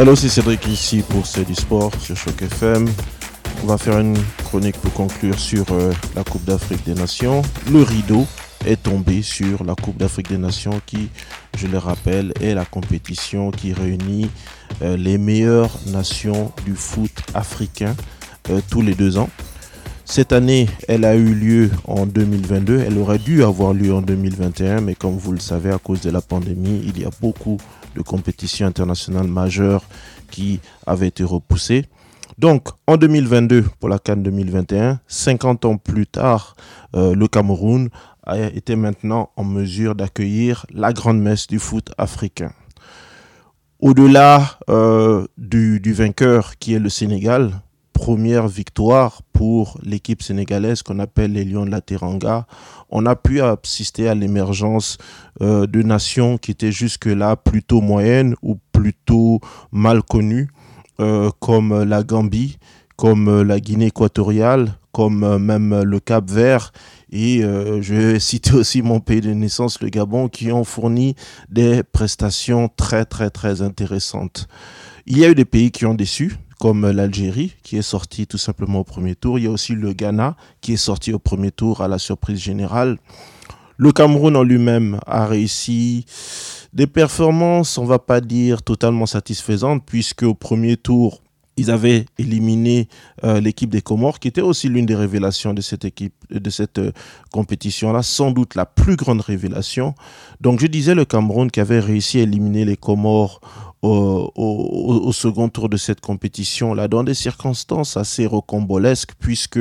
Hello, c'est Cédric ici pour C'est du sport sur Choc FM. On va faire une chronique pour conclure sur euh, la Coupe d'Afrique des Nations. Le rideau est tombé sur la Coupe d'Afrique des Nations qui, je le rappelle, est la compétition qui réunit euh, les meilleures nations du foot africain euh, tous les deux ans. Cette année, elle a eu lieu en 2022. Elle aurait dû avoir lieu en 2021, mais comme vous le savez, à cause de la pandémie, il y a beaucoup de compétitions internationales majeures qui avaient été repoussées. Donc, en 2022, pour la Cannes 2021, 50 ans plus tard, euh, le Cameroun été maintenant en mesure d'accueillir la grande messe du foot africain. Au-delà euh, du vainqueur qui est le Sénégal, première victoire pour l'équipe sénégalaise qu'on appelle les Lions de la Teranga. On a pu assister à l'émergence euh, de nations qui étaient jusque-là plutôt moyennes ou plutôt mal connues, euh, comme la Gambie, comme la Guinée équatoriale, comme même le Cap Vert. Et euh, je vais citer aussi mon pays de naissance, le Gabon, qui ont fourni des prestations très, très, très intéressantes. Il y a eu des pays qui ont déçu, comme l'Algérie, qui est sorti tout simplement au premier tour. Il y a aussi le Ghana, qui est sorti au premier tour à la surprise générale. Le Cameroun en lui-même a réussi des performances, on va pas dire totalement satisfaisantes, puisque au premier tour, ils avaient éliminé euh, l'équipe des Comores, qui était aussi l'une des révélations de cette équipe, de cette euh, compétition-là, sans doute la plus grande révélation. Donc je disais le Cameroun qui avait réussi à éliminer les Comores au, second tour de cette compétition-là, dans des circonstances assez rocambolesques, puisque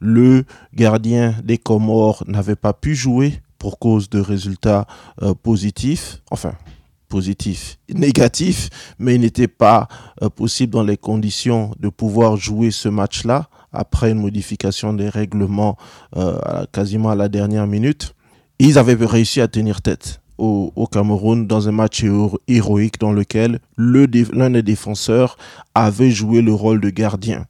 le gardien des Comores n'avait pas pu jouer pour cause de résultats euh, positifs, enfin positif, négatif, mais il n'était pas euh, possible dans les conditions de pouvoir jouer ce match-là après une modification des règlements euh, quasiment à la dernière minute. Ils avaient réussi à tenir tête au, Cameroun dans un match héroïque dans lequel l'un des défenseurs avait joué le rôle de gardien.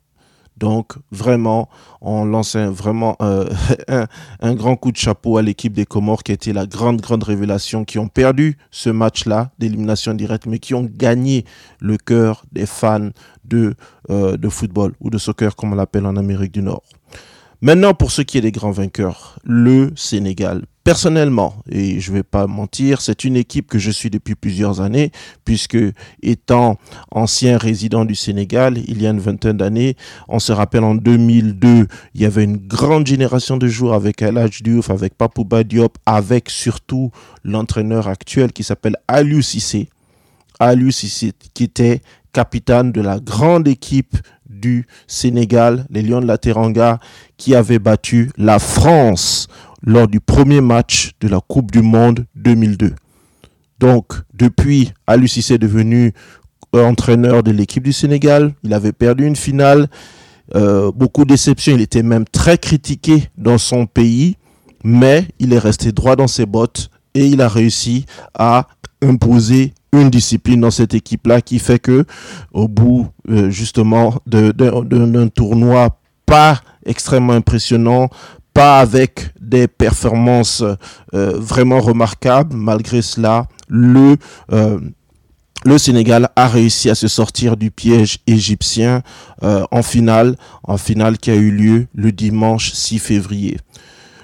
Donc vraiment, on lance un, vraiment euh, un, grand coup de chapeau à l'équipe des Comores qui été la grande, grande révélation, qui ont perdu ce match-là d'élimination directe, mais qui ont gagné le cœur des fans de, euh, de football ou de soccer, comme on l'appelle en Amérique du Nord. Maintenant, pour ce qui est des grands vainqueurs, le Sénégal. Personnellement, et je vais pas mentir, c'est une équipe que je suis depuis plusieurs années, puisque étant ancien résident du Sénégal, il y a une vingtaine d'années, on se rappelle en 2002, il y avait une grande génération de joueurs avec El Diouf, avec Papou Diop, avec surtout l'entraîneur actuel qui s'appelle Aliou Cissé. Aliou Cissé, qui était capitaine de la grande équipe du Sénégal, les Lions de la Teranga, qui avait battu la France lors du premier match de la Coupe du Monde 2002. Donc, depuis, Alucis est devenu entraîneur de l'équipe du Sénégal. Il avait perdu une finale. Euh, beaucoup de déceptions. Il était même très critiqué dans son pays. Mais il est resté droit dans ses bottes et il a réussi à imposer une discipline dans cette équipe-là qui fait que, au bout euh, justement d'un tournoi pas extrêmement impressionnant, pas avec des performances euh, vraiment remarquables. Malgré cela, le, euh, le Sénégal a réussi à se sortir du piège égyptien euh, en finale, en finale qui a eu lieu le dimanche 6 février.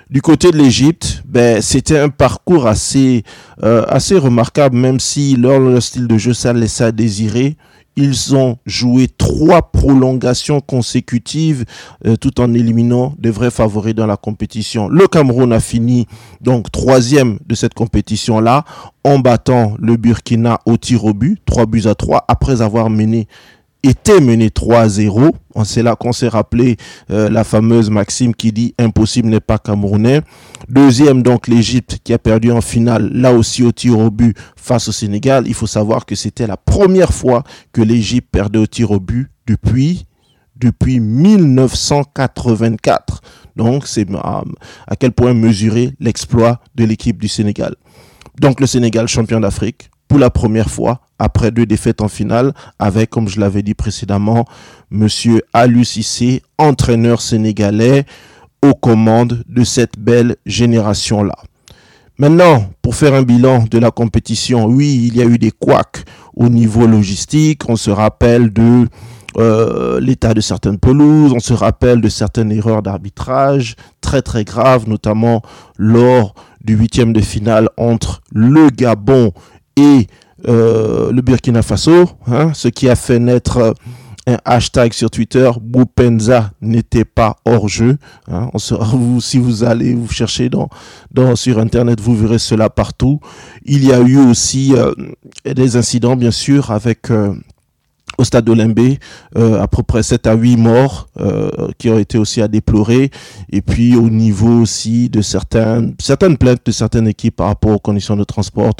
Du côté de l'Égypte, ben, c'était un parcours assez, assez remarquable, même si leur, style de jeu, ça laissait à désirer ils ont joué trois prolongations consécutives euh, tout en éliminant des vrais favoris dans la compétition. Le Cameroun a fini donc troisième de cette compétition-là en battant le Burkina au tir au but, trois buts à trois, après avoir mené était mené 3-0. C'est là qu'on s'est rappelé euh, la fameuse maxime qui dit impossible n'est pas camerounais. Deuxième, donc l'Égypte qui a perdu en finale, là aussi au tir au but face au Sénégal. Il faut savoir que c'était la première fois que l'Égypte perdait au tir au but depuis depuis 1984. Donc c'est à quel point mesurer l'exploit de l'équipe du Sénégal. Donc le Sénégal champion d'Afrique pour la première fois après deux défaites en finale avec, comme je l'avais dit précédemment, monsieur Alou Cissé, entraîneur sénégalais aux commandes de cette belle génération-là. Maintenant, pour faire un bilan de la compétition, oui, il y a eu des couacs au niveau logistique. On se rappelle de euh, l'état de certaines pelouses, on se rappelle de certaines erreurs d'arbitrage très très graves, notamment lors du huitième de finale entre le Gabon et le Burkina Faso, hein, ce qui a fait naître un hashtag sur Twitter, Boupenza n'était pas hors jeu. Hein. si vous allez vous chercher sur Internet, vous verrez cela partout. Il y a eu aussi euh, des incidents, bien sûr, avec euh, au stade de euh, à peu près 7 à 8 morts euh, qui ont été aussi à déplorer. Et puis au niveau aussi de certaines, certaines plaintes de certaines équipes par rapport aux conditions de transport,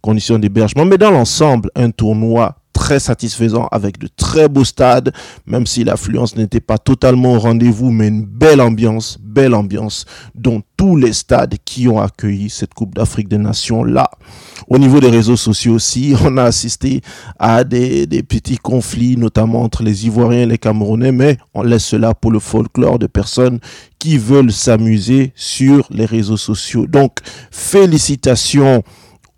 conditions d'hébergement. Mais dans l'ensemble, un tournoi très satisfaisant avec de très beaux stades, même si l'affluence n'était pas totalement au rendez-vous, mais une belle ambiance, belle ambiance dans tous les stades qui ont accueilli cette Coupe d'Afrique des Nations là. Au niveau des réseaux sociaux aussi, on a assisté à des, des petits conflits, notamment entre les Ivoiriens et les Camerounais, mais on laisse cela pour le folklore de personnes qui veulent s'amuser sur les réseaux sociaux. Donc, félicitations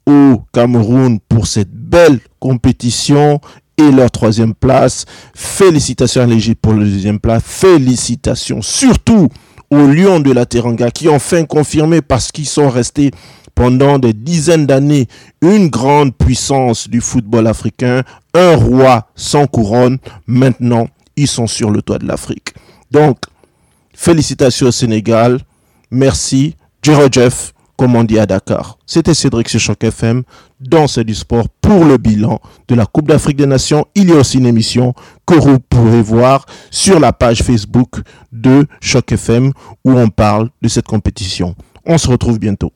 au Cameroun pour cette belle compétition et leur troisième place. Félicitations à l'Égypte pour le deuxième place. Félicitations surtout aux Lions de la Teranga qui ont enfin confirmé parce qu'ils sont restés pendant des dizaines d'années une grande puissance du football africain, un roi sans couronne. Maintenant, ils sont sur le toit de l'Afrique. Donc, félicitations au Sénégal. Merci. Jeff comme on dit à Dakar. C'était Cédric sur Choc FM dans C'est du sport pour le bilan de la Coupe d'Afrique des Nations. Il y a aussi une émission que vous pourrez voir sur la page Facebook de Choc FM où on parle de cette compétition. On se retrouve bientôt.